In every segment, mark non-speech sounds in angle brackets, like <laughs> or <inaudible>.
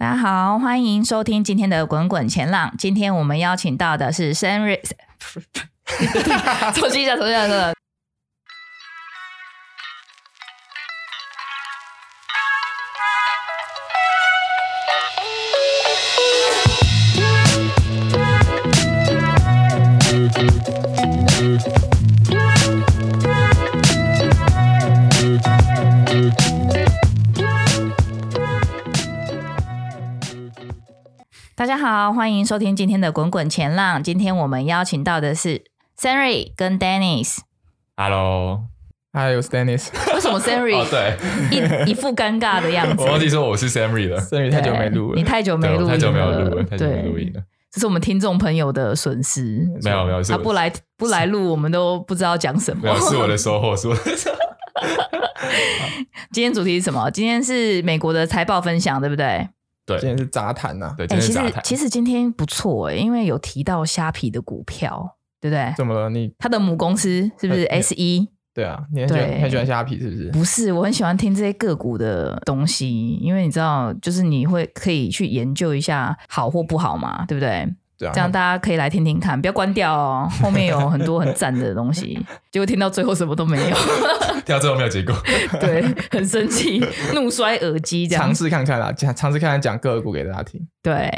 大家好，欢迎收听今天的《滚滚前浪》。今天我们邀请到的是 Senry，<laughs> <laughs> 重新一下，重新一下。欢迎收听今天的《滚滚前浪》。今天我们邀请到的是 Senry 跟 Dennis。Hello，Hi，我是 Dennis。为什么？哦，对，一一副尴尬的样子。我忘记说我是 Senry 了。Senry 太久没录了，你太久没录，太久没有录了，太久没录音了。这是我们听众朋友的损失。没有没有，他不来不来录，我们都不知道讲什么。没有，是我的收获，是我的收获。<laughs> 今天主题是什么？今天是美国的财报分享，对不对？对，今天是杂谈呐。对，今天是杂谈。欸，其实其实今天不错哎，因为有提到虾皮的股票，对不对？怎么了？你他的母公司是不是 S 一对啊，你很喜欢很喜欢虾皮是不是？不是，我很喜欢听这些个股的东西，因为你知道，就是你会可以去研究一下好或不好嘛，对不对？这样大家可以来听听看，不要关掉哦。后面有很多很赞的东西，结果听到最后什么都没有，<laughs> 听到最后没有结果，<laughs> 对，很生气，怒摔耳机，这样尝试看看啦，尝试看看讲个股给大家听。对，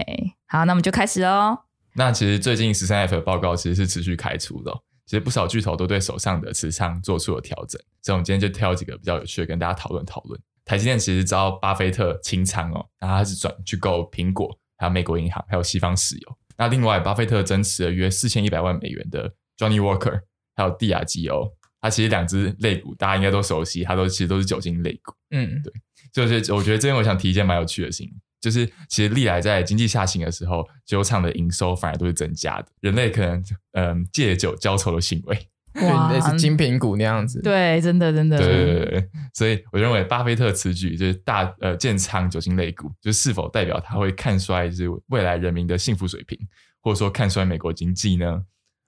好，那我们就开始哦。那其实最近十三 F 的报告其实是持续开出的，其实不少巨头都对手上的持仓做出了调整，所以我们今天就挑几个比较有趣的跟大家讨论讨论。台积电其实遭巴菲特清仓哦，然后他是转去购苹果，还有美国银行，还有西方石油。那另外，巴菲特增持了约四千一百万美元的 Johnny Walker，还有蒂亚吉欧，它其实两只类股大家应该都熟悉，它都其实都是酒精类股。嗯，对，就是我觉得这边我想提一件蛮有趣的事情，就是其实历来在经济下行的时候，酒厂的营收反而都是增加的，人类可能嗯借酒浇愁的行为。哇，类似精品股那样子，对，真的真的，对对对对，所以我认为巴菲特此举就是大呃建仓酒精类股，就是否代表他会看衰就是未来人民的幸福水平，或者说看衰美国经济呢？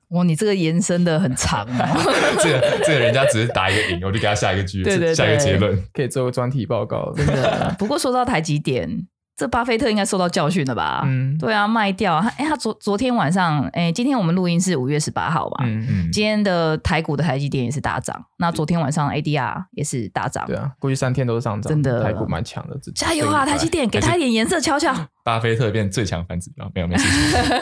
哇，你这个延伸的很长啊，<laughs> 这个这个人家只是打一个引，我就给他下一个句，对对对，下一个结论，可以做个专题报告，真的。不过说到台积电。这巴菲特应该受到教训了吧？嗯，对啊，卖掉他。哎，他昨昨天晚上，哎，今天我们录音是五月十八号嘛？嗯嗯。今天的台股的台积电也是大涨，那昨天晚上 ADR 也是大涨。对啊，过去三天都是上涨，真的，台股蛮强的。加油啊，台积电，给他一点颜色瞧瞧。巴菲特变最强反指标，没有没事。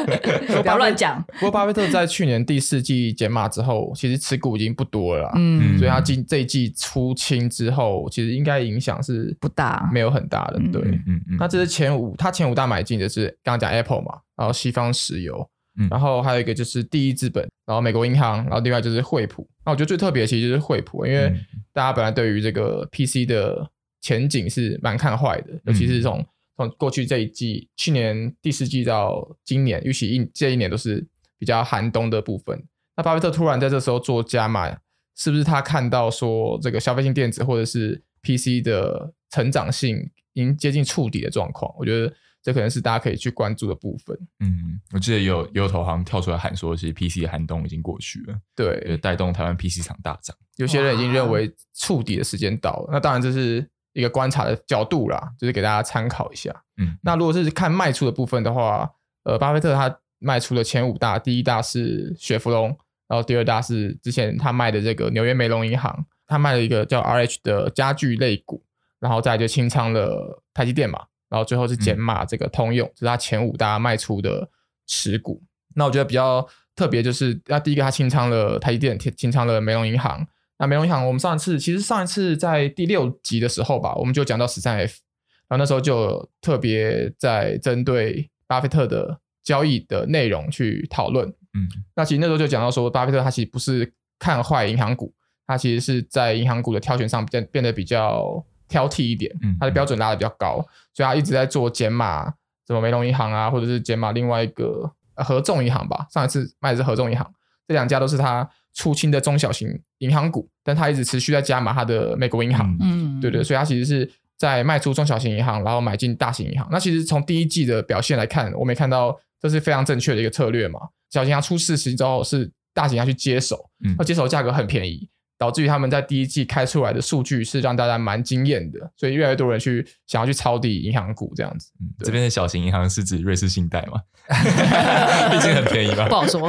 <laughs> 不要乱讲。不过巴菲特在去年第四季减码之后，其实持股已经不多了。嗯，所以他今这一季出清之后，其实应该影响是不大，没有很大的。对，嗯嗯。那这是前五，他前五大买进的是刚刚讲 Apple 嘛，然后西方石油，嗯然后还有一个就是第一资本，然后美国银行，然后另外就是惠普。那我觉得最特别的其实就是惠普，因为大家本来对于这个 PC 的前景是蛮看坏的，尤其是从从过去这一季，去年第四季到今年，尤其一这一年都是比较寒冬的部分。那巴菲特突然在这时候做加码，是不是他看到说这个消费性电子或者是 PC 的成长性已经接近触底的状况？我觉得这可能是大家可以去关注的部分。嗯，我记得有有投行跳出来喊说，其实 PC 的寒冬已经过去了，对，带动台湾 PC 厂大涨。有些人已经认为触底的时间到了，那当然这是。一个观察的角度啦，就是给大家参考一下。嗯，那如果是看卖出的部分的话，呃，巴菲特他卖出的前五大，第一大是雪佛龙，然后第二大是之前他卖的这个纽约梅隆银行，他卖了一个叫 RH 的家具类股，然后再就清仓了台积电嘛，然后最后是减码这个通用，嗯、这是他前五大卖出的持股。那我觉得比较特别就是，那第一个他清仓了台积电，清仓了梅隆银行。那梅隆银行，我们上一次其实上一次在第六集的时候吧，我们就讲到十三 F，然后那时候就特别在针对巴菲特的交易的内容去讨论。嗯，那其实那时候就讲到说，巴菲特他其实不是看坏银行股，他其实是在银行股的挑选上变变得比较挑剔一点，他的标准拉的比较高，所以他一直在做减码，什么梅隆银行啊，或者是减码另外一个合众银行吧，上一次卖的是合众银行，这两家都是他。出清的中小型银行股，但他一直持续在加码他的美国银行，嗯，对对，所以他其实是在卖出中小型银行，然后买进大型银行。那其实从第一季的表现来看，我们也看到这是非常正确的一个策略嘛。小型银行出事情之后，是大型银行去接手，那接手价格很便宜，导致于他们在第一季开出来的数据是让大家蛮惊艳的，所以越来越多人去想要去抄底银行股这样子。嗯、这边的小型银行是指瑞士信贷吗？<laughs> 毕竟很便宜吧？不好说。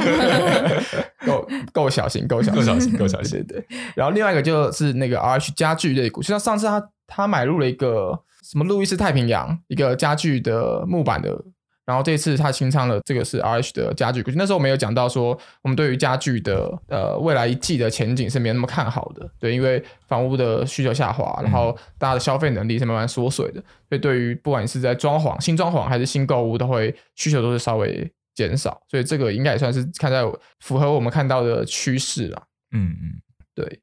<laughs> 够够小型，够小型够小型，够小型。对，对对。然后另外一个就是那个 RH 家具类股，就像上次他他买入了一个什么路易斯太平洋一个家具的木板的。然后这次他清仓了，这个是 RH 的家具。可是那时候我们有讲到说，我们对于家具的呃未来一季的前景是没有那么看好的，对，因为房屋的需求下滑，然后大家的消费能力是慢慢缩水的，所以对于不管是在装潢、新装潢还是新购物，都会需求都是稍微减少，所以这个应该也算是看在符合我们看到的趋势了。嗯嗯，对。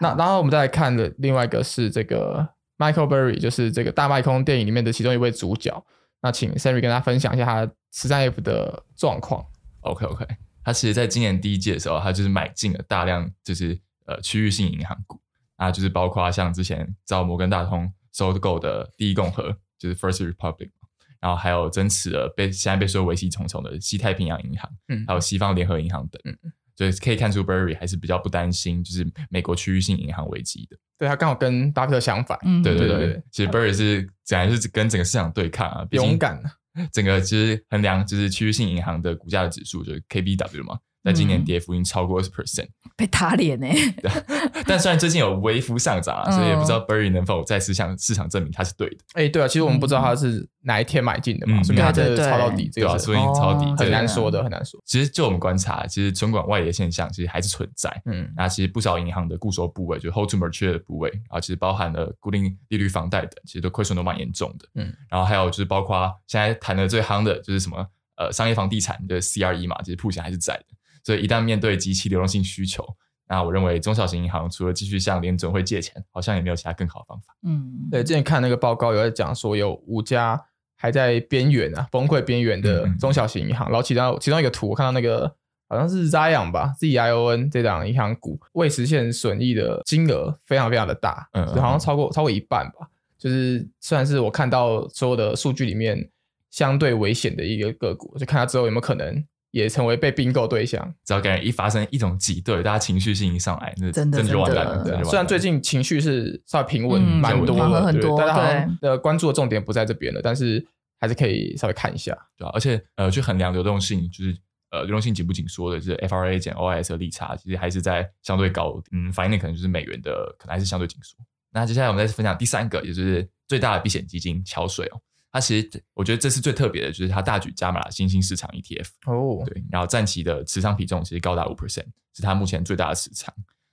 那然后我们再来看的另外一个是这个 Michael Berry，就是这个大麦空电影里面的其中一位主角。那请 Sammy 跟大家分享一下他十三 F 的状况。OK OK，他其实在今年第一季的时候，他就是买进了大量就是呃区域性银行股啊，就是包括像之前遭摩根大通收购的第一共和，就是 First Republic，然后还有增持了被现在被说危机重重的西太平洋银行，嗯，还有西方联合银行等，嗯。所以可以看出 b e r r y 还是比较不担心，就是美国区域性银行危机的。对，他刚好跟巴菲特相反。嗯，对对对，其实 b e r r y 是显然是跟整个市场对抗啊，勇敢。整个其实衡量就是区域性银行的股价的指数，就是 KBW 嘛。在今年跌幅已经超过二十 percent，被打脸呢。对，<laughs> 但虽然最近有微幅上涨啊，所以也不知道 Burry 能否再次向市场证明他是对的。哎、欸，对啊，其实我们不知道他是哪一天买进的嘛，所以他这抄到底，这个所以抄底很难说的，很难说。其实就我们观察，其实存款外移现象其实还是存在。嗯，那其实不少银行的固收部位，就 hold to maturity 的部位，然后其实包含了固定利率房贷的，其实都亏损都蛮严重的。嗯，然后还有就是包括现在谈的最夯的就是什么呃商业房地产的 CRE 嘛，其实曝险还是在的。所以一旦面对极其流动性需求，那我认为中小型银行除了继续向联准会借钱，好像也没有其他更好的方法。嗯，对，之前看那个报告有在讲说，有五家还在边缘啊，崩溃边缘的中小型银行。嗯嗯，然后其中其中一个图，我看到那个好像是 Zion 吧，Z I O N 这档银行股未实现损益的金额非常非常的大，嗯，嗯，好像超过超过一半吧。就是算是我看到所有的数据里面相对危险的一个个股，就看它之后有没有可能。也成为被并购对象，只要感觉一发生一种挤兑，大家情绪性一上来，那真的就完蛋了。虽然最近情绪是稍微平稳，蛮多的，很多，大家好像的关注的重点不在这边了，但是还是可以稍微看一下，对吧？而且呃，去衡量流动性，就是呃，流动性紧不紧缩的，就是 FRA 减 OIS 的利差，其实还是在相对高，嗯，反映的可能就是美元的可能还是相对紧缩。那接下来我们再分享第三个，也就是最大的避险基金桥水哦。它其实，我觉得这次最特别的就是它大举加码了新兴市场 ETF 哦，对，然后占其的持仓比重其实高达五 percent，是它目前最大的持仓。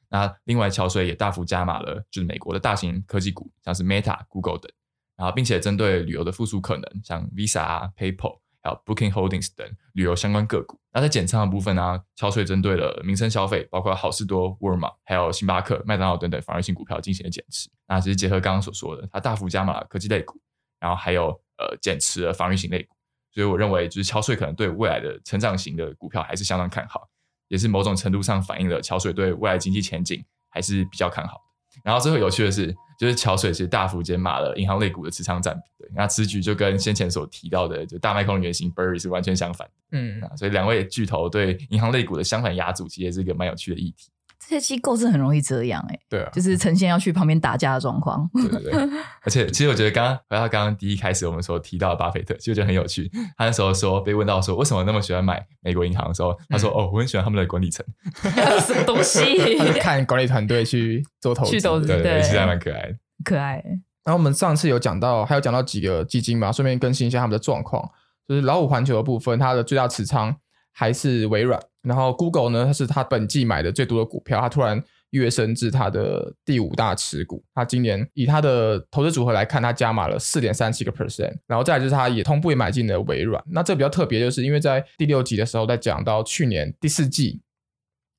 那另外桥水也大幅加码了，就是美国的大型科技股，像是 Meta、Google 等，然后并且针对旅游的复苏可能，像 Visa 啊、PayPal 还有 Booking Holdings 等旅游相关个股。那在减仓的部分呢、啊，桥水针对了民生消费，包括好事多、沃尔玛、还有星巴克、麦当劳等等防御性股票进行了减持。那其实结合刚刚所说的，它大幅加码了科技类股，然后还有。呃，减持了防御型类股，所以我认为就是桥水可能对未来的成长型的股票还是相当看好，也是某种程度上反映了桥水对未来经济前景还是比较看好的。然后最后有趣的是，就是桥水其实大幅减码了银行类股的持仓占比，对，那此举就跟先前所提到的就大麦空原型 Burry 是完全相反的，嗯，所以两位巨头对银行类股的相反押注，其实也是一个蛮有趣的议题。这些机构是很容易这样哎、欸，对啊，就是呈现要去旁边打架的状况。对对对，<laughs> 而且其实我觉得刚刚回到刚刚第一开始我们所提到的巴菲特，其实我觉得很有趣。他那时候说被问到说为什么那么喜欢买美国银行的时候，他说：“嗯、哦，我很喜欢他们的管理层。<laughs> ”什么东西？他就看管理团队去做投资，去投资，对对，其实还蛮可爱的，可爱。然后我们上次有讲到，还有讲到几个基金嘛，顺便更新一下他们的状况。就是老虎环球的部分，它的最大持仓还是微软。然后 Google 呢，它是它本季买的最多的股票，它突然。跃升至它的第五大持股，它今年以它的投资组合来看，它加码了四点三七个 percent，然后再来就是它也同步也买进了微软。那这比较特别，就是因为在第六集的时候，在讲到去年第四季，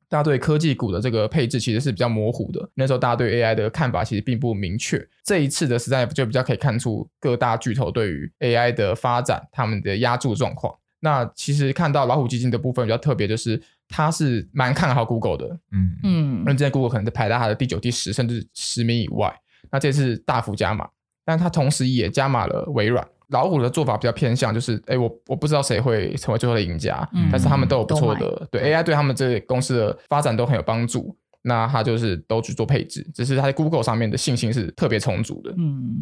大家对科技股的这个配置其实是比较模糊的，那时候大家对 AI 的看法其实并不明确。这一次的实战就比较可以看出各大巨头对于 AI 的发展，他们的压注状况。那其实看到老虎基金的部分比较特别，就是他是蛮看好 Google 的，嗯嗯，那之前 Google 可能是排在它的第九、第十甚至十名以外，那这次大幅加码，但它同时也加码了微软。老虎的做法比较偏向，就是哎，我我不知道谁会成为最后的赢家，嗯、但是他们都有不错的，对 AI 对他们这公司的发展都很有帮助。那他就是都去做配置，只是他在 Google 上面的信心是特别充足的。嗯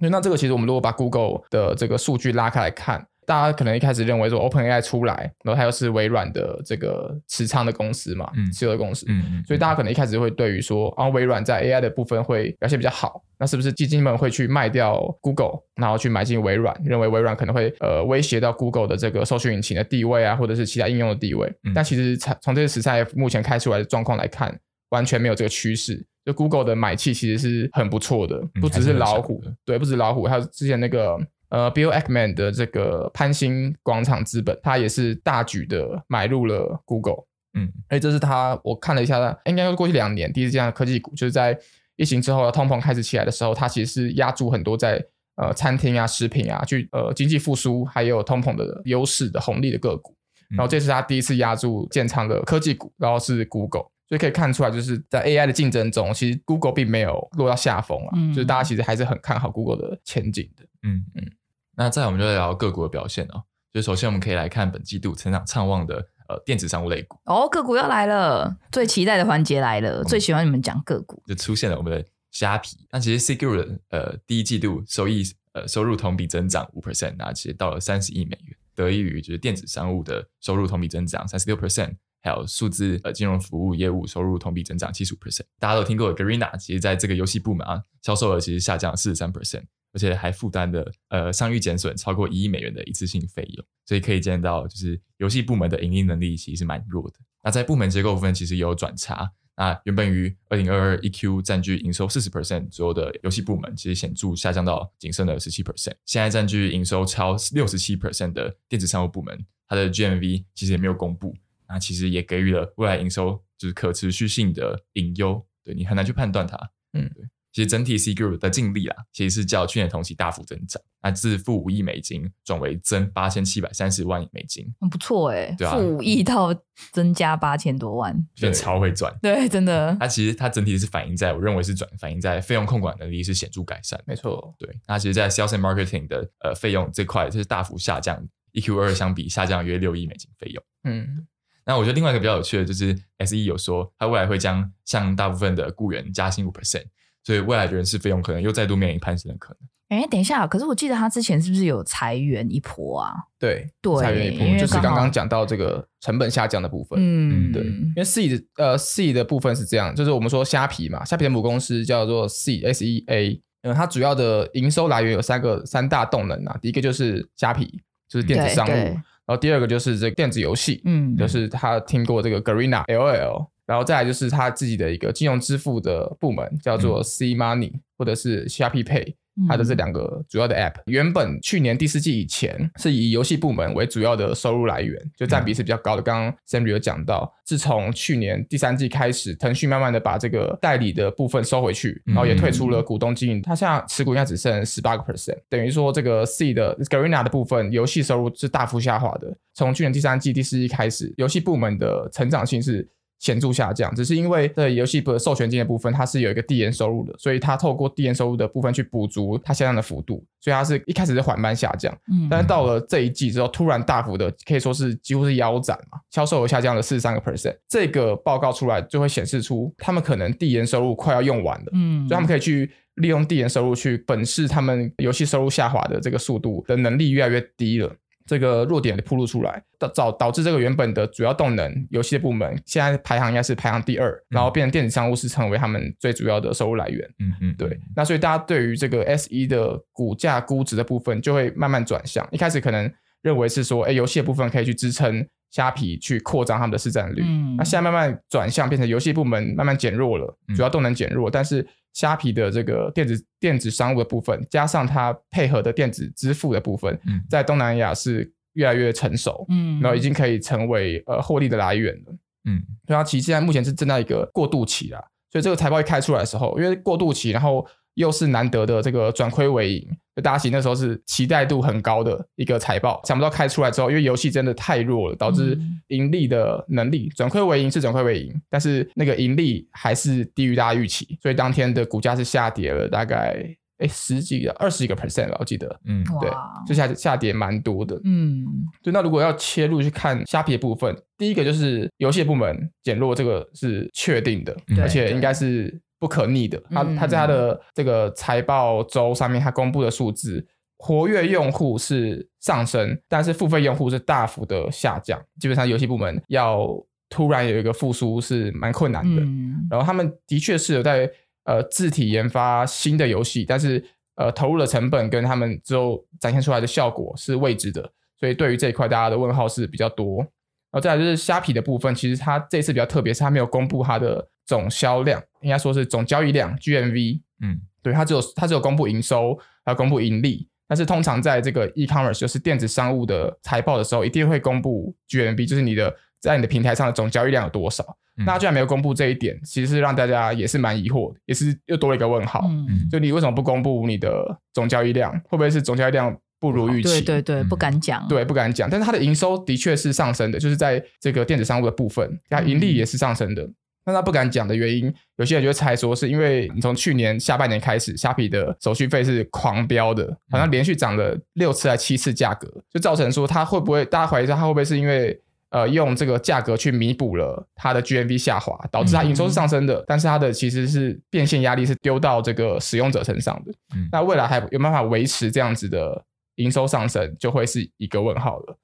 嗯，那这个其实我们如果把 Google 的这个数据拉开来看。大家可能一开始认为说 OpenAI 出来，然后它又是微软的这个持仓的公司嘛，嗯，持有的公司，嗯嗯，所以大家可能一开始会对于说，啊，微软在 AI 的部分会表现比较好，那是不是基金们会去卖掉 Google，然后去买进微软，认为微软可能会呃威胁到 Google 的这个搜寻引擎的地位啊，或者是其他应用的地位？嗯、但其实从从这个十三 F 目前开出来的状况来看，完全没有这个趋势。就 Google 的买气其实是很不错的，不只是老虎，嗯、对，不止老虎，还有之前那个。呃，Bill Ackman 的这个潘兴广场资本，他也是大举的买入了 Google，嗯，哎，这是他，我看了一下，应该是过去两年第一次这样的科技股，就是在疫情之后，通膨开始起来的时候，它其实是压住很多在呃餐厅啊、食品啊，去呃经济复苏还有通膨的优势的红利的个股，然后这是他第一次压住建仓的科技股，然后是 Google，所以可以看出来，就是在 AI 的竞争中，其实 Google 并没有落到下风啊，嗯、就是大家其实还是很看好 Google 的前景的，嗯。嗯。那再来我们就来聊个股的表现哦。就首先我们可以来看本季度成长畅旺的呃电子商务类股哦，个股要来了，最期待的环节来了，最喜欢你们讲个股，就出现了我们的虾皮。那其实 Citigroup 呃第一季度收益呃收入同比增长五 percent，那其实到了三十亿美元，得益于就是电子商务的收入同比增长三十六 percent，还有数字呃金融服务业务收入同比增长七十五 percent。大家都听过 Garena，其实在这个游戏部门啊，销售额其实下降了四十三 percent。而且还负担的呃商誉减损超过一亿美元的一次性费用，所以可以见到就是游戏部门的盈利能力其实是蛮弱的。那在部门结构部分其实也有转差，那原本于二零二二一 Q 占据营收四十 percent 左右的游戏部门，其实显著下降到仅剩的十七 percent。现在占据营收超六十七 percent 的电子商务部门，它的 GMV 其实也没有公布，那其实也给予了未来营收就是可持续性的隐忧，对你很难去判断它，嗯，对。其实整体 Citigroup 的净利啊，其实是较去年同期大幅增长，那自负五亿美金转为增八千七百三十万美金，很不错哎，负五亿到增加八千多万，变超会赚，对，真的。它其实它整体是反映在，我认为是转反映在费用控管能力是显著改善，没错，对。那其实，在 Sales and Marketing 的呃费用这块就是大幅下降，一 Q 二相比下降约六亿美金费用，嗯。那我觉得另外一个比较有趣的就是 SE 有说，它未来会将向大部分的雇员加薪五 percent。所以未来的人事费用可能又再度面临攀升的可能。哎，等一下，可是我记得他之前是不是有裁员一波啊？对，对，裁员一波就是刚刚讲到这个成本下降的部分。嗯，对，因为 C 的呃 C 的部分是这样，就是我们说虾皮嘛，虾皮的母公司叫做 C S E A，嗯，它主要的营收来源有三个三大动能啊，第一个就是虾皮，就是电子商务，然后第二个就是这个电子游戏，嗯，就是他听过这个 Garena L L。然后再来就是他自己的一个金融支付的部门，叫做 C Money、嗯、或者是 Shopee Pay，它的这两个主要的 App，、嗯、原本去年第四季以前是以游戏部门为主要的收入来源，就占比是比较高的。嗯、刚刚 Sam 有讲到，自从去年第三季开始，腾讯慢慢的把这个代理的部分收回去，然后也退出了股东经营，它现在持股应该只剩十八个 percent，等于说这个 C 的 Garena 的部分游戏收入是大幅下滑的。从去年第三季第四季开始，游戏部门的成长性是。显著下降，只是因为在游戏的授权金的部分，它是有一个递延收入的，所以它透过递延收入的部分去补足它下降的幅度，所以它是一开始是缓慢下降，嗯，但是到了这一季之后，突然大幅的可以说是几乎是腰斩嘛，销售额下降了四十三个 percent，这个报告出来就会显示出他们可能递延收入快要用完了，嗯，所以他们可以去利用递延收入去本市他们游戏收入下滑的这个速度的能力越来越低了。这个弱点的暴露出来，导导导致这个原本的主要动能游戏的部门，现在排行应该是排行第二，嗯、然后变成电子商务是成为他们最主要的收入来源。嗯嗯，对。那所以大家对于这个 SE 的股价估值的部分，就会慢慢转向。一开始可能认为是说，哎，游戏的部分可以去支撑虾皮去扩张他们的市占率。嗯，那现在慢慢转向，变成游戏部门慢慢减弱了，主要动能减弱，嗯、但是。虾皮的这个电子电子商务的部分，加上它配合的电子支付的部分，嗯、在东南亚是越来越成熟，嗯，然后已经可以成为呃获利的来源了，嗯，所以它其实现在目前是正在一个过渡期啦，所以这个财报一开出来的时候，因为过渡期，然后。又是难得的这个转亏为盈，就大家其实那时候是期待度很高的一个财报，想不到开出来之后，因为游戏真的太弱了，导致盈利的能力转亏为盈是转亏为盈，但是那个盈利还是低于大家预期，所以当天的股价是下跌了大概哎十几个二十几个 percent 吧，我记得，嗯，对，就下下跌蛮多的，嗯，对。那如果要切入去看虾皮的部分，第一个就是游戏部门减弱，这个是确定的，而且应该是不可逆的。他他在他的这个财报周上面，他公布的数字。活跃用户是上升，但是付费用户是大幅的下降。基本上游戏部门要突然有一个复苏是蛮困难的。嗯、然后他们的确是有在呃自体研发新的游戏，但是呃投入的成本跟他们之后展现出来的效果是未知的。所以对于这一块，大家的问号是比较多。然后再来就是虾皮的部分，其实它这次比较特别，是它没有公布它的总销量，应该说是总交易量 GMV。嗯，对，它只有它只有公布营收，还有公布盈利。但是通常在这个 e-commerce 就是电子商务的财报的时候，一定会公布 GMV，就是你的在你的平台上的总交易量有多少。嗯、那居然没有公布这一点，其实是让大家也是蛮疑惑的，也是又多了一个问号。嗯、就你为什么不公布你的总交易量？会不会是总交易量不如预期？对对对，不敢讲。对，不敢讲。但是它的营收的确是上升的，就是在这个电子商务的部分，它盈利也是上升的。嗯那他不敢讲的原因，有些人就会猜说，是因为你从去年下半年开始，虾皮的手续费是狂飙的，好像连续涨了六次还七次价格，就造成说他会不会，大家怀疑说他会不会是因为呃用这个价格去弥补了他的 GMV 下滑，导致他营收是上升的，但是他的其实是变现压力是丢到这个使用者身上的。那未来还有办法维持这样子的营收上升，就会是一个问号了。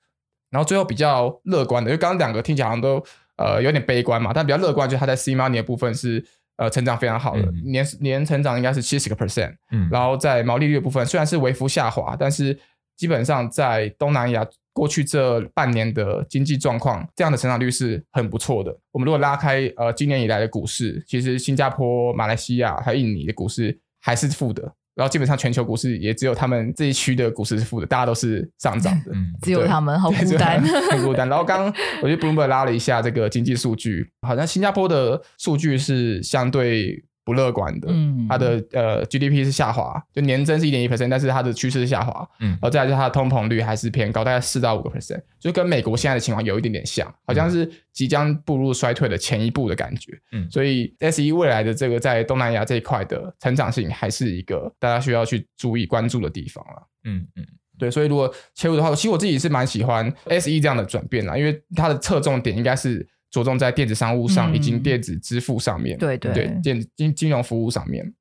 然后最后比较乐观的，因为刚刚两个听起来好像都。呃，有点悲观嘛，但比较乐观，就是它在 C Money 的部分是呃成长非常好的，嗯、年年成长应该是七十个 percent，嗯，然后在毛利率的部分虽然是微幅下滑，但是基本上在东南亚过去这半年的经济状况，这样的成长率是很不错的。我们如果拉开呃今年以来的股市，其实新加坡、马来西亚还有印尼的股市还是负的。然后基本上全球股市也只有他们这一区的股市是负的，大家都是上涨的，嗯，只有他们好孤单，很孤单。然后刚刚我觉得 Bloomberg 拉了一下这个经济数据，好像新加坡的数据是相对。不乐观的，嗯，它的呃 GDP 是下滑，就年增是一点一 percent，但是它的趋势是下滑，嗯，然后再来就是它的通膨率还是偏高，大概四到五个 percent，就跟美国现在的情况有一点点像，好像是即将步入衰退的前一步的感觉，嗯，所以 SE 未来的这个在东南亚这一块的成长性还是一个大家需要去注意关注的地方了，嗯嗯，对，所以如果切入的话，其实我自己是蛮喜欢 SE 这样的转变啦，因为它的侧重点应该是。着重在电子商务上以及电子支付上面，对对对，电金金融服务上面。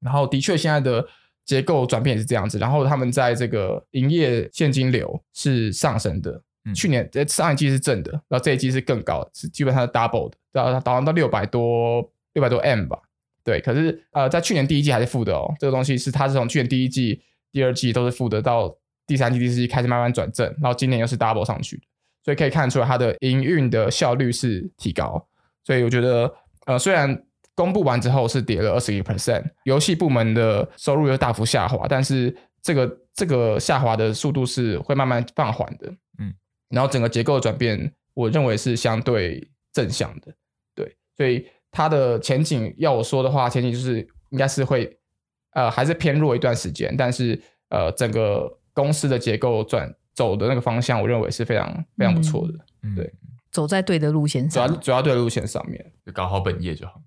然后的确，现在的结构转变也是这样子。然后他们在这个营业现金流是上升的，去年在上一季是正的，然后这一季是更高，是基本上是 double 的，然后它达到六百多六百多 M 吧。对，可是呃，在去年第一季还是负的哦。这个东西是它是从去年第一季、第二季都是负的，到第三季、第四季开始慢慢转正，然后今年又是 double 上去。所以可以看出来，它的营运的效率是提高。所以我觉得，呃，虽然公布完之后是跌了二十一 percent，游戏部门的收入又大幅下滑，但是这个这个下滑的速度是会慢慢放缓的。嗯，然后整个结构转变，我认为是相对正向的。对，所以它的前景要我说的话，前景就是应该是会，呃，还是偏弱一段时间，但是呃，整个公司的结构转。走的那个方向，我认为是非常非常不错的。嗯、对，走在对的路线上，主要主要对的路线上面，就搞好本业就好。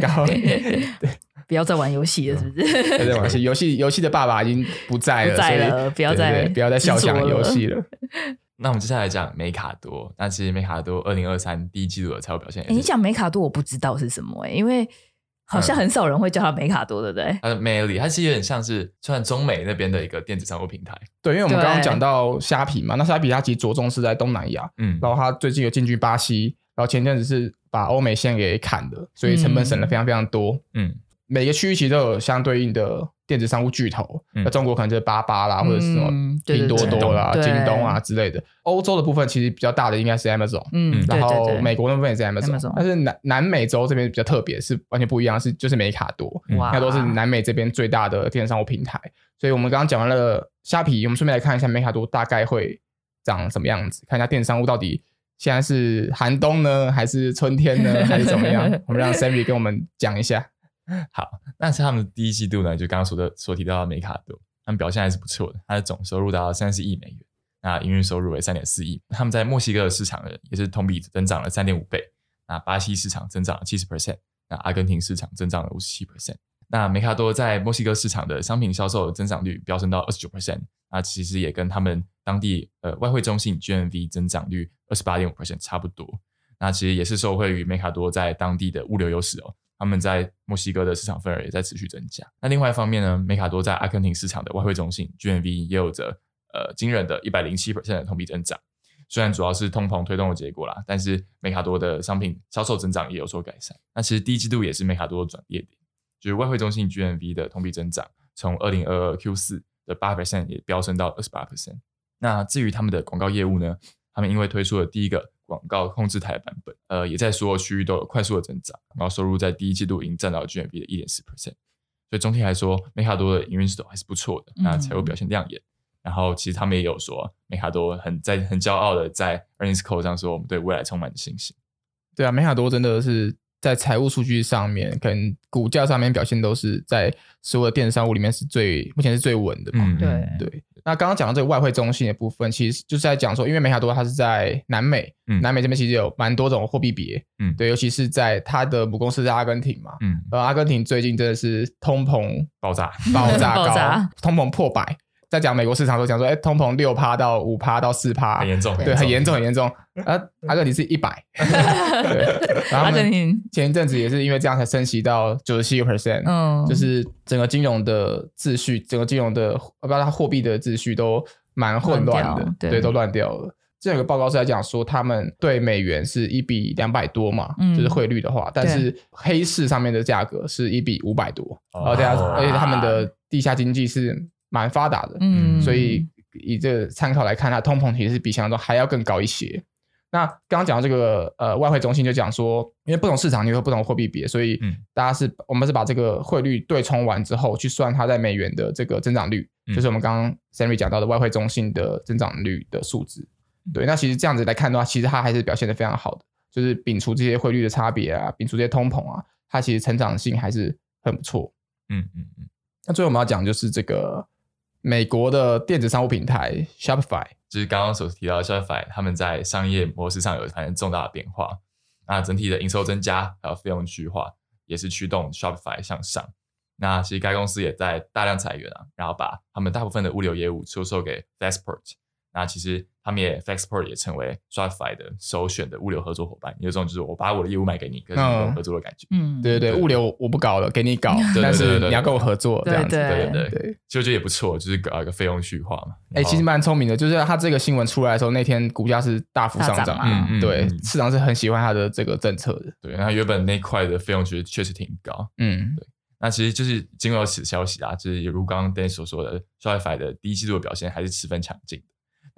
搞好本业，对，不要再玩游戏了，是不是？不要再玩游戏，游戏游戏的爸爸已经不在了，不在了，不要再对对对不要再笑想游戏了。<laughs> 那我们接下来讲美卡多，那其实美卡多二零二三第一季度的财务表现，你讲美卡多，我不知道是什么哎、欸，因为。好像很少人会叫它美卡多，对不对？它的 Meli，它其实有点像是算中美那边的一个电子商务平台。对，因为我们刚刚讲到虾皮嘛，那虾皮它其实着重是在东南亚，嗯，然后它最近有进军巴西，然后前阵子是把欧美线给砍了，所以成本省了非常非常多，嗯。每个区域其实都有相对应的电子商务巨头，那、嗯、中国可能就是巴巴啦，或者是什么拼多多啦、京东啊之类的。欧洲的部分其实比较大的应该是 Amazon，嗯，然后美国那部分也是 Amazon，嗯、但是南南美洲这边比较特别，是完全不一样，是就是美卡多，那、嗯、都是南美这边最大的电子商务平台。所以我们刚刚讲完了虾皮，我们顺便来看一下美卡多大概会长什么样子，看一下电子商务到底现在是寒冬呢，还是春天呢，还是怎么样？<laughs> 我们让 Sammy 跟我们讲一下。<laughs> 好，那是他们第一季度呢，就刚刚说的所提到的美卡多，他们表现还是不错的，它的总收入达到三十亿美元，那营运收入为三点四亿。他们在墨西哥的市场呢，也是同比增长了三点五倍，那巴西市场增长了七十 percent，那阿根廷市场增长了五十七 percent。那梅卡多在墨西哥市场的商品销售增长率飙升到二十九 percent，那其实也跟他们当地呃外汇中心 GMV 增长率二十八点五 percent 差不多。那其实也是受惠于梅卡多在当地的物流优势哦，他们在墨西哥的市场份额也在持续增加。那另外一方面呢，美卡多在阿根廷市场的外汇中心 GMV 也有着呃惊人的一百零七 percent 的同比增长。虽然主要是通膨推动的结果啦，但是美卡多的商品销售增长也有所改善。那其实第一季度也是美卡多的转捩点，就是外汇中心 GMV 的同比增长从二零二二 Q 四的八 percent 也飙升到二十八 percent。那至于他们的广告业务呢，他们因为推出了第一个广告控制台的版本，呃，也在所有区域都有快速的增长，然后收入在第一季度已经占到 GMV 的一点四 percent。所以总体来说，美卡多的营运势头还是不错的，那财务表现亮眼。嗯然后其实他们也有说，美卡多很在很骄傲的在 earnings call 上说，我们对未来充满信心。对啊，美卡多真的是在财务数据上面，跟股价上面表现都是在所有的电子商务里面是最目前是最稳的嘛。嗯、对对。那刚刚讲到这个外汇中心的部分，其实就是在讲说，因为梅卡多它是在南美，嗯、南美这边其实有蛮多种货币别，嗯，对，尤其是在它的母公司在阿根廷嘛，嗯，而阿根廷最近真的是通膨爆炸，爆炸 <laughs> 高，通膨破百。在讲美国市场都讲说，哎、欸，通膨六趴到五趴到四趴，很严重，对，很严重，很严重。啊，阿根廷是一百，<laughs> 对，阿根廷前一阵子也是因为这样才升息到九十七个 percent，嗯，就是整个金融的秩序，整个金融的，我不知道它货币的秩序都蛮混乱的，对，对，都乱掉了。这有个报告是在讲说，他们对美元是一比两百多嘛，嗯、就是汇率的话，但是黑市上面的价格是一比五百多，然后大家，而且他们的地下经济是。蛮发达的，嗯，所以以这个参考来看，它通膨其实是比想象中还要更高一些。那刚刚讲到这个呃外汇中心就讲说，因为不同市场你有不同货币别，所以大家是我们是把这个汇率对冲完之后去算它在美元的这个增长率，就是我们刚刚 Sammy 讲到的外汇中心的增长率的数字。对，那其实这样子来看的话，其实它还是表现的非常好的，就是摒除这些汇率的差别啊，摒除这些通膨啊，它其实成长性还是很不错。嗯嗯嗯。那最后我们要讲就是这个。美国的电子商务平台 Shopify，就是刚刚所提到的 Shopify，他们在商业模式上有发生重大的变化。那整体的营收增加，还有费用去化，也是驱动 Shopify 向上。那其实该公司也在大量裁员啊，然后把他们大部分的物流业务出售给 Flexport。那其实他们也 Flexport 也成为 Shopify 的首选的物流合作伙伴，有种就是我把我的业务卖给你，跟你有合作的感觉。嗯，对对对，物流我不搞了，给你搞，但是你要跟我合作这样子。对对对，就觉得也不错，就是搞一个费用去化嘛。哎，其实蛮聪明的，就是他这个新闻出来的时候，那天股价是大幅上涨。嗯嗯，对，市场是很喜欢他的这个政策的。对，那原本那块的费用其实确实挺高。嗯，对。那其实就是经过此消息啊，就是如刚刚 Dan 所说的，Shopify 的第一季度的表现还是十分强劲。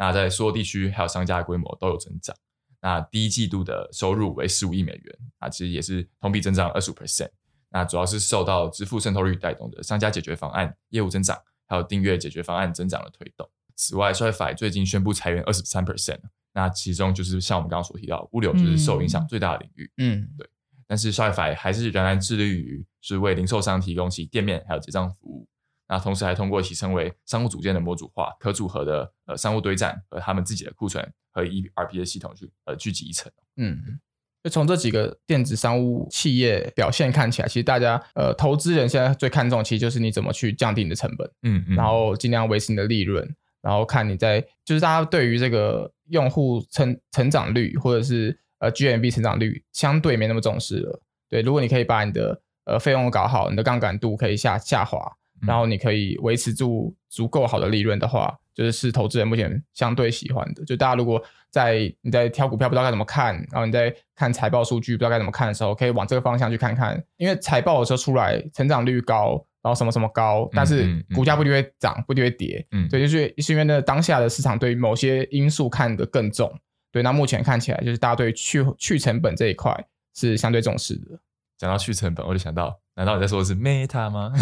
那在所有地区还有商家的规模都有增长。那第一季度的收入为十五亿美元，啊，其实也是同比增长二十五 percent。那主要是受到支付渗透率带动的商家解决方案业务增长，还有订阅解决方案增长的推动。此外，Shopify 最近宣布裁员二十三 percent。那其中就是像我们刚刚所提到，物流就是受影响最大的领域。嗯，对。但是 Shopify 还是仍然致力于是为零售商提供其店面还有结账服务。那同时还通过其称为商务组件的模组化、可组合的呃商务堆栈和他们自己的库存和 ERP 的系统去呃聚集一层。嗯，就从这几个电子商务企业表现看起来，其实大家呃投资人现在最看重其实就是你怎么去降低你的成本，嗯，嗯，然后尽量维持你的利润，然后看你在就是大家对于这个用户成成长率或者是呃 GMB 成长率相对没那么重视了。对，如果你可以把你的呃费用搞好，你的杠杆度可以下下滑。然后你可以维持住足够好的利润的话，就是是投资人目前相对喜欢的。就大家如果在你在挑股票不知道该怎么看，然后你在看财报数据不知道该怎么看的时候，可以往这个方向去看看。因为财报的时候出来成长率高，然后什么什么高，但是股价不一定会涨，不一定会跌。嗯，对，就是是因为那当下的市场对于某些因素看得更重。对，那目前看起来就是大家对去去成本这一块是相对重视的。讲到去成本，我就想到。难道你在说的是 Meta 吗？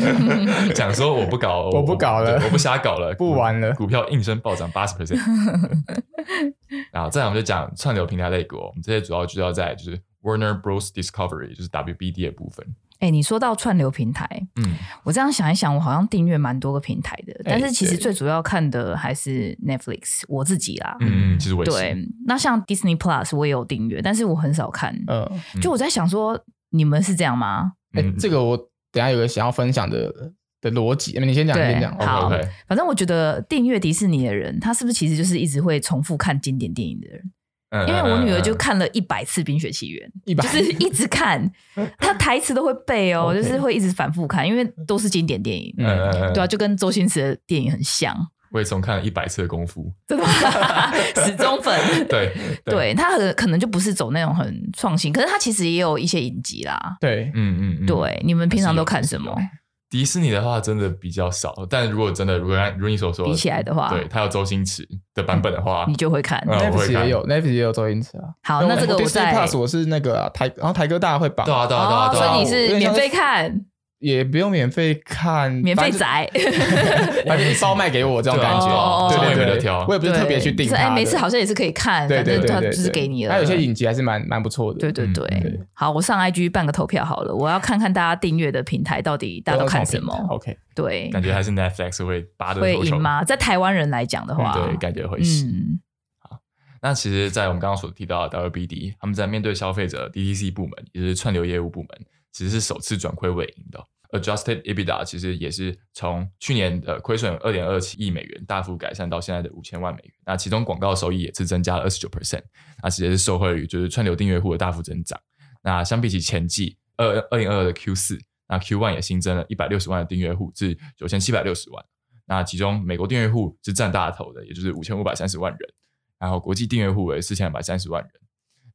<laughs> 讲说我不搞，<laughs> 我不搞了，我不瞎搞了，<laughs> 不玩了。股票应声暴涨八十 percent。然后再来我们就讲串流平台类股，我们这些主要聚焦在就是 Warner Bros Discovery，就是 WBD 的部分。哎、欸，你说到串流平台，嗯，我这样想一想，我好像订阅蛮多个平台的，欸、但是其实最主要看的还是 Netflix，我自己啦。嗯，其实我。对，那像 Disney Plus 我也有订阅，但是我很少看。嗯，就我在想说，你们是这样吗？哎，这个我等下有个想要分享的的逻辑，你先讲，先讲。好，okay, okay. 反正我觉得订阅迪士尼的人，他是不是其实就是一直会重复看经典电影的人？嗯、因为我女儿就看了一百次《冰雪奇缘》，一百就是一直看，<laughs> 她台词都会背哦，就是会一直反复看，因为都是经典电影。嗯嗯嗯，对啊，就跟周星驰的电影很像。我也从看了一百次的功夫，<laughs> 真的吗？<laughs> 死忠粉。对对，他很可能就不是走那种很创新，可是他其实也有一些影集啦。对，嗯嗯，对，你们平常都看什么？迪士尼的话真的比较少，但如果真的如果按如你所说比起来的话，对，他有周星驰的版本的话，你就会看。Netflix 也有，Netflix 也有周星驰啊。好，那这个我在 Plus 我是那个台，然后台哥大会绑，对啊对啊对啊，所以你是免费看。也不用免费看，免费宅，<laughs> 把包卖给我这种感觉，对对对，我也不是特别去订，哎，每次好像也是可以看，对对对，就是给你了。它有些影集还是蛮蛮不错的，对对对。好，我上 IG 办个投票好了，我要看看大家订阅的平台到底大家都看什么。OK，对，感觉还是 Netflix 会拔得会赢吗？在台湾人来讲的话，对，感觉会是。好，那其实，在我们刚刚所提到的 WBD，他们在面对消费者 DTC 部门，也就是串流业务部门。其实是首次转亏为盈的，Adjusted EBITDA 其实也是从去年的亏损二点二七亿美元大幅改善到现在的五千万美元。那其中广告收益也是增加了二十九 percent，那其实是受惠于就是串流订阅户的大幅增长。那相比起前季二二零二二的 Q 四，那 Q one 也新增了一百六十万的订阅户至九千七百六十万。那其中美国订阅户是占大头的，也就是五千五百三十万人，然后国际订阅户为四千两百三十万人。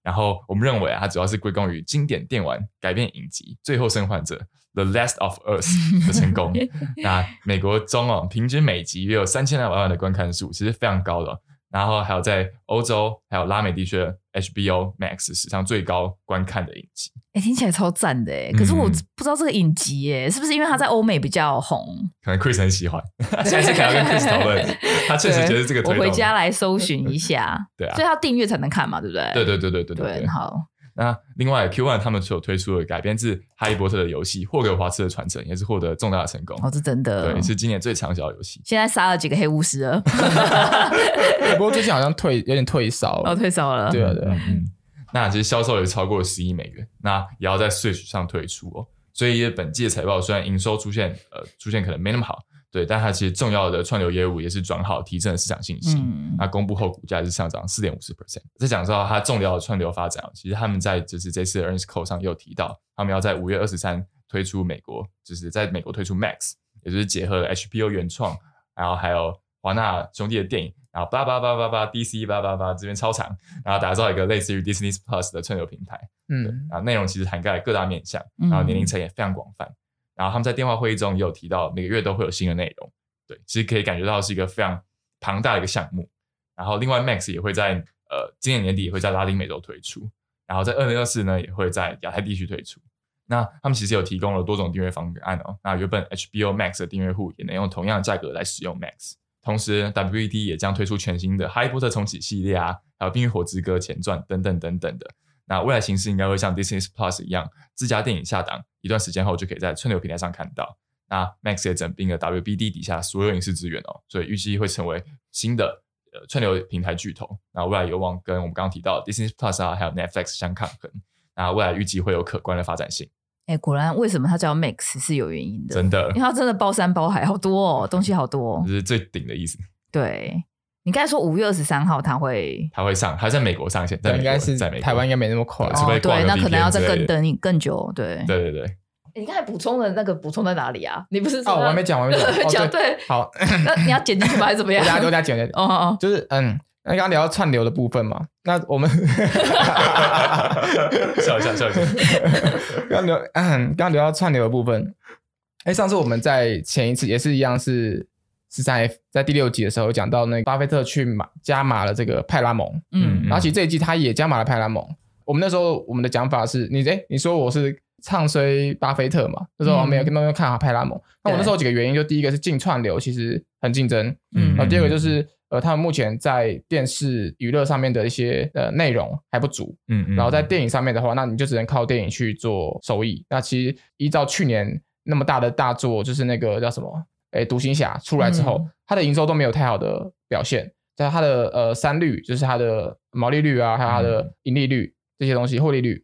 然后我们认为啊，它主要是归功于经典电玩改变影集《最后生还者》The Last of Us <laughs> 的成功。那美国中哦，平均每集约有三千两百万的观看数，其实非常高的。然后还有在欧洲还有拉美地区的 HBO Max 史上最高观看的影集，哎，听起来超赞的哎！可是我不知道这个影集哎，是不是因为它在欧美比较红？可能 Chris 很喜欢，<laughs> 下次可能要跟 Chris 讨论。<laughs> 他确实觉得这个，我回家来搜寻一下。<laughs> 对啊，所以要订阅才能看嘛，对不对？对对对对对对。好。那另外，Q One 他们所推出的改编自《哈利波特》的游戏《霍格华兹的传承》也是获得重大的成功。哦，是真的，对，是今年最畅销的游戏。现在杀了几个黑巫师了，<laughs> 不过最近好像退有点退烧了，哦，退烧了。对啊，对啊。嗯，那其实销售也超过十亿美元，那也要在 Switch 上推出哦。所以本季的财报虽然营收出现呃出现可能没那么好。对，但它其实重要的串流业务也是转好，提振了市场信心。嗯、那公布后股价是上涨四点五十 percent。在讲到它重要的串流发展，其实他们在就是这次的 earnings call 上也有提到，他们要在五月二十三推出美国，就是在美国推出 Max，也就是结合了 HBO 原创，然后还有华纳兄弟的电影，然后八八八八八 DC 八八八这边超长，然后打造一个类似于 Disney Plus 的串流平台。嗯，然后内容其实涵盖各大面向，然后年龄层也非常广泛。嗯然后他们在电话会议中也有提到，每个月都会有新的内容。对，其实可以感觉到是一个非常庞大的一个项目。然后另外，Max 也会在呃今年年底也会在拉丁美洲推出，然后在二零二四呢也会在亚太地区推出。那他们其实有提供了多种订阅方案哦。那原本 HBO Max 的订阅户也能用同样的价格来使用 Max。同时，WBD 也将推出全新的《哈利波特重启》系列啊，还有《冰与火之歌前传》等等等等的。那未来形式应该会像 Disney Plus 一样，自家电影下档一段时间后就可以在串流平台上看到。那 Max 也整并了 WBD 底下所有影视资源哦，所以预计会成为新的呃串流平台巨头。那未来有望跟我们刚刚提到的 Disney Plus 啊，还有 Netflix 相抗衡。那未来预计会有可观的发展性。哎、欸，果然为什么它叫 Max 是有原因的，真的，因为它真的包山包海，好多哦，东西好多，哦这是最顶的意思。对。你刚才说五月二十三号他会，他会上，他在美国上线，在应该是在美国，台湾应该没那么快。哦，对，那可能要再更等你更久。对，对对对。你刚才补充的那个补充在哪里啊？你不是说哦，我还没讲，我还没讲。<laughs> 讲对，好，那你要剪进去吗？还是怎么样？大家都在剪的。哦哦，就是嗯，那刚刚聊到串流的部分嘛，那我们 <laughs> 笑一下，笑一下。刚聊嗯，刚聊到串流的部分。哎，上次我们在前一次也是一样是。十三 F 在第六集的时候讲到，那个巴菲特去买加码了这个派拉蒙，嗯，然后其实这一季他也加码了派拉蒙。我们那时候我们的讲法是，你哎，你说我是唱衰巴菲特嘛？那时候我没有跟他们看好派拉蒙。那我那时候几个原因，就第一个是进串流其实很竞争，嗯，然后第二个就是呃，他们目前在电视娱乐上面的一些呃内容还不足，嗯，然后在电影上面的话，那你就只能靠电影去做收益。那其实依照去年那么大的大作，就是那个叫什么？诶，独行侠出来之后，嗯、它的营收都没有太好的表现，在它的呃三率，就是它的毛利率啊，还有它的盈利率、嗯、这些东西，获利率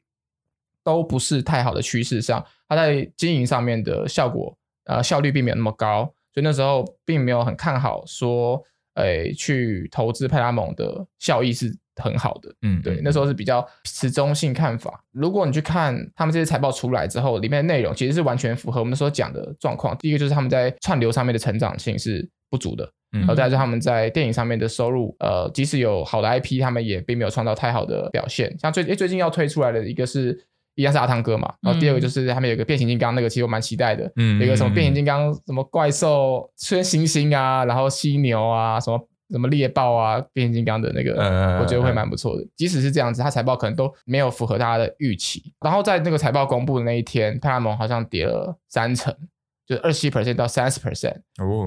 都不是太好的趋势上，它在经营上面的效果呃效率并没有那么高，所以那时候并没有很看好说，诶去投资派拉蒙的效益是很好的。嗯，对，那时候是比较持中性看法。如果你去看他们这些财报出来之后，里面的内容其实是完全符合我们所讲的状况。第一个就是他们在串流上面的成长性是不足的。嗯然后再是他们在电影上面的收入，呃，即使有好的 IP，他们也并没有创造太好的表现。像最诶最近要推出来的一个是，一样是阿汤哥嘛。然后第二个就是他们有个变形金刚，那个其实我蛮期待的。嗯，有个什么变形金刚，什么怪兽，穿行星啊，然后犀牛啊，什么什么猎豹啊，变形金刚的那个，我觉得会蛮不错的。即使是这样子，它财报可能都没有符合大家的预期。然后在那个财报公布的那一天，派拉蒙好像跌了三成。就是二十七 percent 到三十 percent，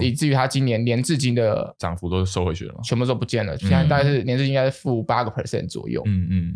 以至于它今年年至今的涨幅都收回去了，全部都不见了。现在大概是年至今应该是负八个 percent 左右。嗯嗯。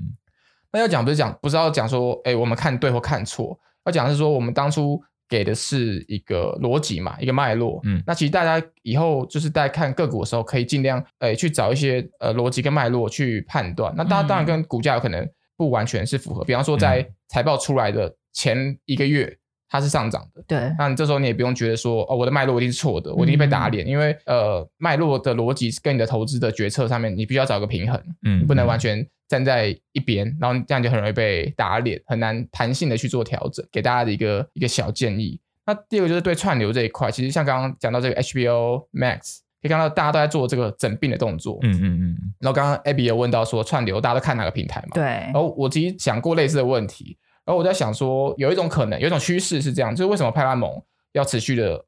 那要讲不是讲，不是要讲说，哎，我们看对或看错，要讲是说，我们当初给的是一个逻辑嘛，一个脉络。嗯。那其实大家以后就是在看个股的时候，可以尽量哎去找一些呃逻辑跟脉络去判断。那大家当然跟股价有可能不完全是符合，比方说在财报出来的前一个月。它是上涨的，对。那你这时候你也不用觉得说，哦，我的脉络一定是错的，我一定被打脸，嗯、因为呃，脉络的逻辑跟你的投资的决策上面，你必须要找个平衡，嗯，你不能完全站在一边，然后这样就很容易被打脸，很难弹性的去做调整。给大家的一个一个小建议。那第二个就是对串流这一块，其实像刚刚讲到这个 HBO Max，可以看到大家都在做这个整并的动作，嗯嗯嗯。然后刚刚 Abby 有问到说串流大家都看哪个平台嘛？对。然后我其实想过类似的问题。然后我在想说，有一种可能，有一种趋势是这样，就是为什么派拉蒙要持续的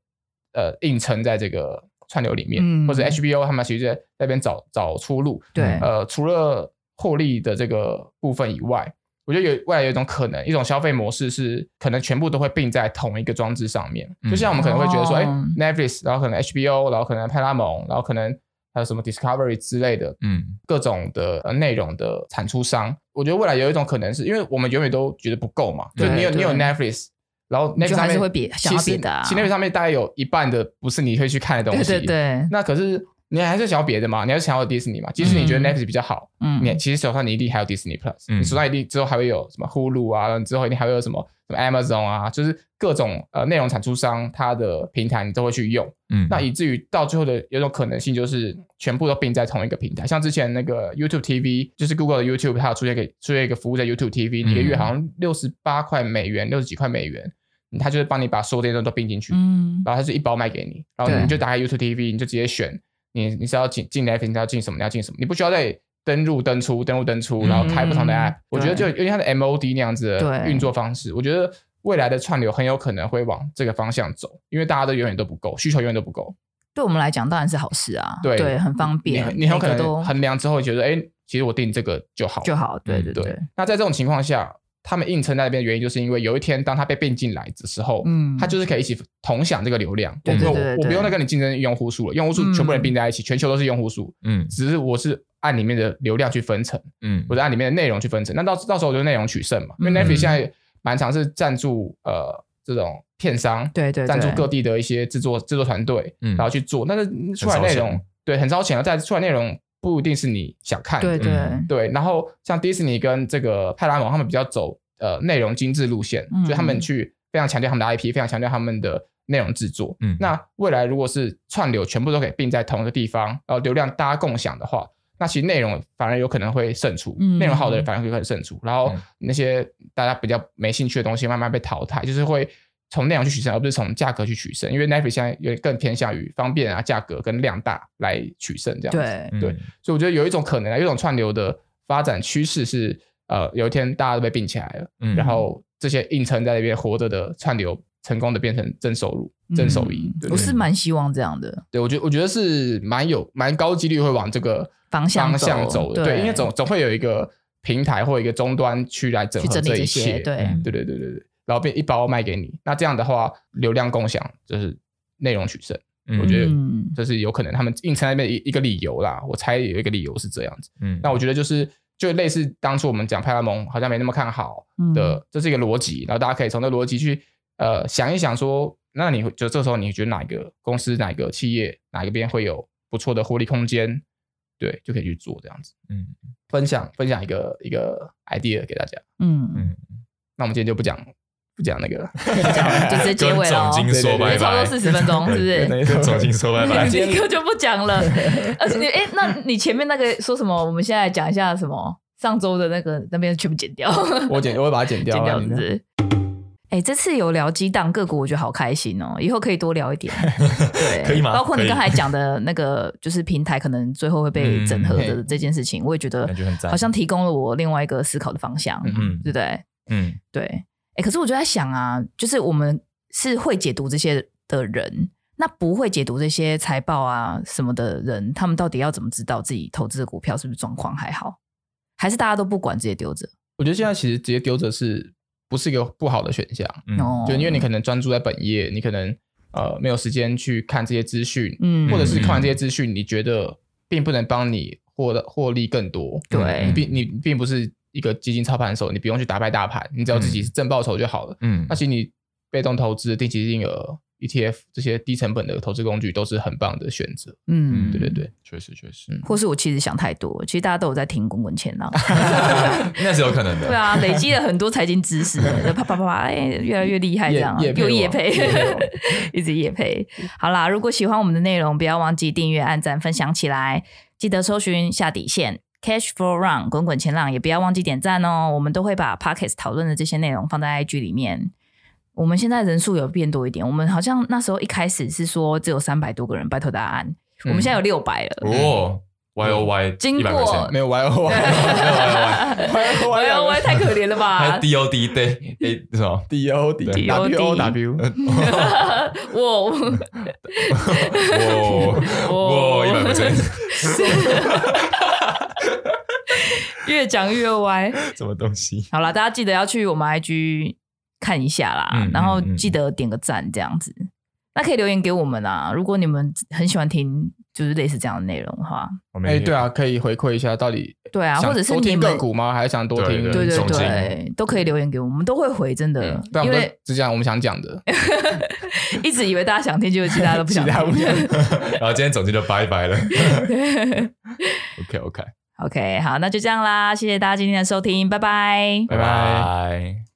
呃硬撑在这个串流里面，嗯、或者 HBO 他们其实在那边找找出路。对，呃，除了获利的这个部分以外，我觉得有未来有一种可能，一种消费模式是可能全部都会并在同一个装置上面。嗯、就像我们可能会觉得说，哎、哦，Netflix，然后可能 HBO，然后可能派拉蒙，然后可能。还有什么 Discovery 之类的，嗯，各种的呃内容的产出商，我觉得未来有一种可能是，因为我们永远都觉得不够嘛，就你有你有 Netflix，然后 Netflix 上面会比其实的、啊，其实 Netflix 上面大概有一半的不是你会去看的东西，对对对，那可是。你还是想要别的嘛？你还是想要迪士尼嘛？即使你觉得 Netflix 比较好，嗯，你其实手上你一定还有 Disney Plus，嗯，你手上一定之后还会有什么 Hulu 啊，之后一定还会有什么什么 Amazon 啊，就是各种呃内容产出商它的平台你都会去用，嗯，那以至于到最后的有种可能性就是全部都并在同一个平台，像之前那个 YouTube TV，就是 Google 的 YouTube，它有出现给出现一个服务在 YouTube TV，一个月好像六十八块美元，六十几块美元，它就是帮你把所有这些都并进去，嗯，然后它是一包卖给你，然后你就打开 YouTube TV，你就直接选。你你是要进进 Netflix，你要进什么？你要进什么？你不需要再登入登出登入登出，然后开不同的 App。我觉得就因为它的 MOD 那样子的运作方式。我觉得未来的串流很有可能会往这个方向走，因为大家都永远都不够，需求永远都不够。对我们来讲当然是好事啊，对，很方便。你很有可能衡量之后觉得，哎，其实我订这个就好就好。对对对。那在这种情况下。他们硬撑在那边的原因，就是因为有一天当他被并进来的时候，嗯，他就是可以一起同享这个流量。我我我不用再跟你竞争用户数了，用户数全部人并在一起，全球都是用户数，嗯，只是我是按里面的流量去分成，嗯，我是按里面的内容去分成。那到到时候我就内容取胜嘛，因为 Netflix 现在蛮常是赞助呃这种片商，对对，赞助各地的一些制作制作团队，然后去做，但是出来内容对很烧钱啊，再出来内容不一定是你想看的，对对对。然后像迪士尼跟这个派拉蒙他们比较走。呃，内容精致路线，所以他们去非常强调他们的 IP，非常强调他们的内容制作。嗯，那未来如果是串流全部都可以并在同一个地方，然后流量大家共享的话，那其实内容反而有可能会胜出，内容好的人反而会很胜出，然后那些大家比较没兴趣的东西慢慢被淘汰，就是会从内容去取胜，而不是从价格去取胜。因为 Netflix 现在有点更偏向于方便啊、价格跟量大来取胜这样子。对对，所以我觉得有一种可能啊，有一种串流的发展趋势是。呃，有一天大家都被并起来了，嗯，然后这些硬撑在那边活着的串流，成功的变成正收入、正收益。我是蛮希望这样的。对，我觉得我觉得是蛮有蛮高几率会往这个方向走的。对，因为总总会有一个平台或一个终端去来整合这一切。对，对对对对对。然后变一包卖给你，那这样的话，流量共享就是内容取胜。我觉得这是有可能他们硬撑在那边一一个理由啦。我猜有一个理由是这样子。嗯，那我觉得就是。就类似当初我们讲派拉蒙好像没那么看好的，嗯、这是一个逻辑，然后大家可以从这逻辑去呃想一想说，那你就这时候你觉得哪一个公司、哪一个企业、哪一边会有不错的获利空间？对，就可以去做这样子。嗯，分享分享一个一个 idea 给大家。嗯嗯，那我们今天就不讲不讲那个了，就直接结尾了。总经说拜拜，差不多四十分钟，是不是？总经说拜拜，<laughs> 立刻就不讲了。而且，哎，那你前面那个说什么？我们现在讲一下什么？上周的那个那边全部剪掉。<laughs> 我剪，我会把它剪掉。<laughs> 剪掉是不是？哎，这次有聊激荡个股，我觉得好开心哦！以后可以多聊一点，对，可以吗？包括你刚才讲的那个，就是平台可能最后会被整合的这件事情，我也觉得好像提供了我另外一个思考的方向，嗯，对不对？嗯，对。哎，可是我就在想啊，就是我们是会解读这些的人，那不会解读这些财报啊什么的人，他们到底要怎么知道自己投资的股票是不是状况还好，还是大家都不管直接丢着？我觉得现在其实直接丢着是。不是一个不好的选项，嗯，就因为你可能专注在本业，你可能呃没有时间去看这些资讯，嗯，或者是看完这些资讯，你觉得并不能帮你获得获利更多，对，你并你并不是一个基金操盘手，你不用去打败大盘，你只要自己是正报酬就好了，嗯，那其实你被动投资定期定额。ETF 这些低成本的投资工具都是很棒的选择。嗯，对对对，确实确实。或是我其实想太多，其实大家都有在听滚滚前浪，<laughs> 那是有可能的。对啊，累积了很多财经知识，啪啪啪啪，哎，越来越厉害，这样又夜配，一直夜配。好啦，如果喜欢我们的内容，不要忘记订阅、按赞、分享起来，记得搜寻下底线 Cash Flow Run 滚滚前浪，也不要忘记点赞哦。我们都会把 Podcast 讨论的这些内容放在 IG 里面。我们现在人数有变多一点，我们好像那时候一开始是说只有三百多个人，拜托答案，我们现在有六百了。哦，Y O Y，经过没有 <laughs> <laughs> Y O Y，Y O Y 太可怜了吧？D O D 对，哎，什么？D O D W O W，<laughs> 哇哇哇，一百 percent，<laughs> 越讲越歪，什么东西？好了，大家记得要去我们 I G。看一下啦，嗯、然后记得点个赞，这样子。嗯嗯、那可以留言给我们啊，如果你们很喜欢听，就是类似这样的内容的话，哎，对啊，可以回馈一下，到底对啊，或者是听个股吗？还是想多听？对对对，对，都可以留言给我们，我们都会回，真的。嗯、因为只讲我们想讲的，<laughs> 一直以为大家想听，就是其他都不想听。<laughs> 然后今天总结就拜拜了。OK OK OK，好，那就这样啦，谢谢大家今天的收听，拜拜，拜拜。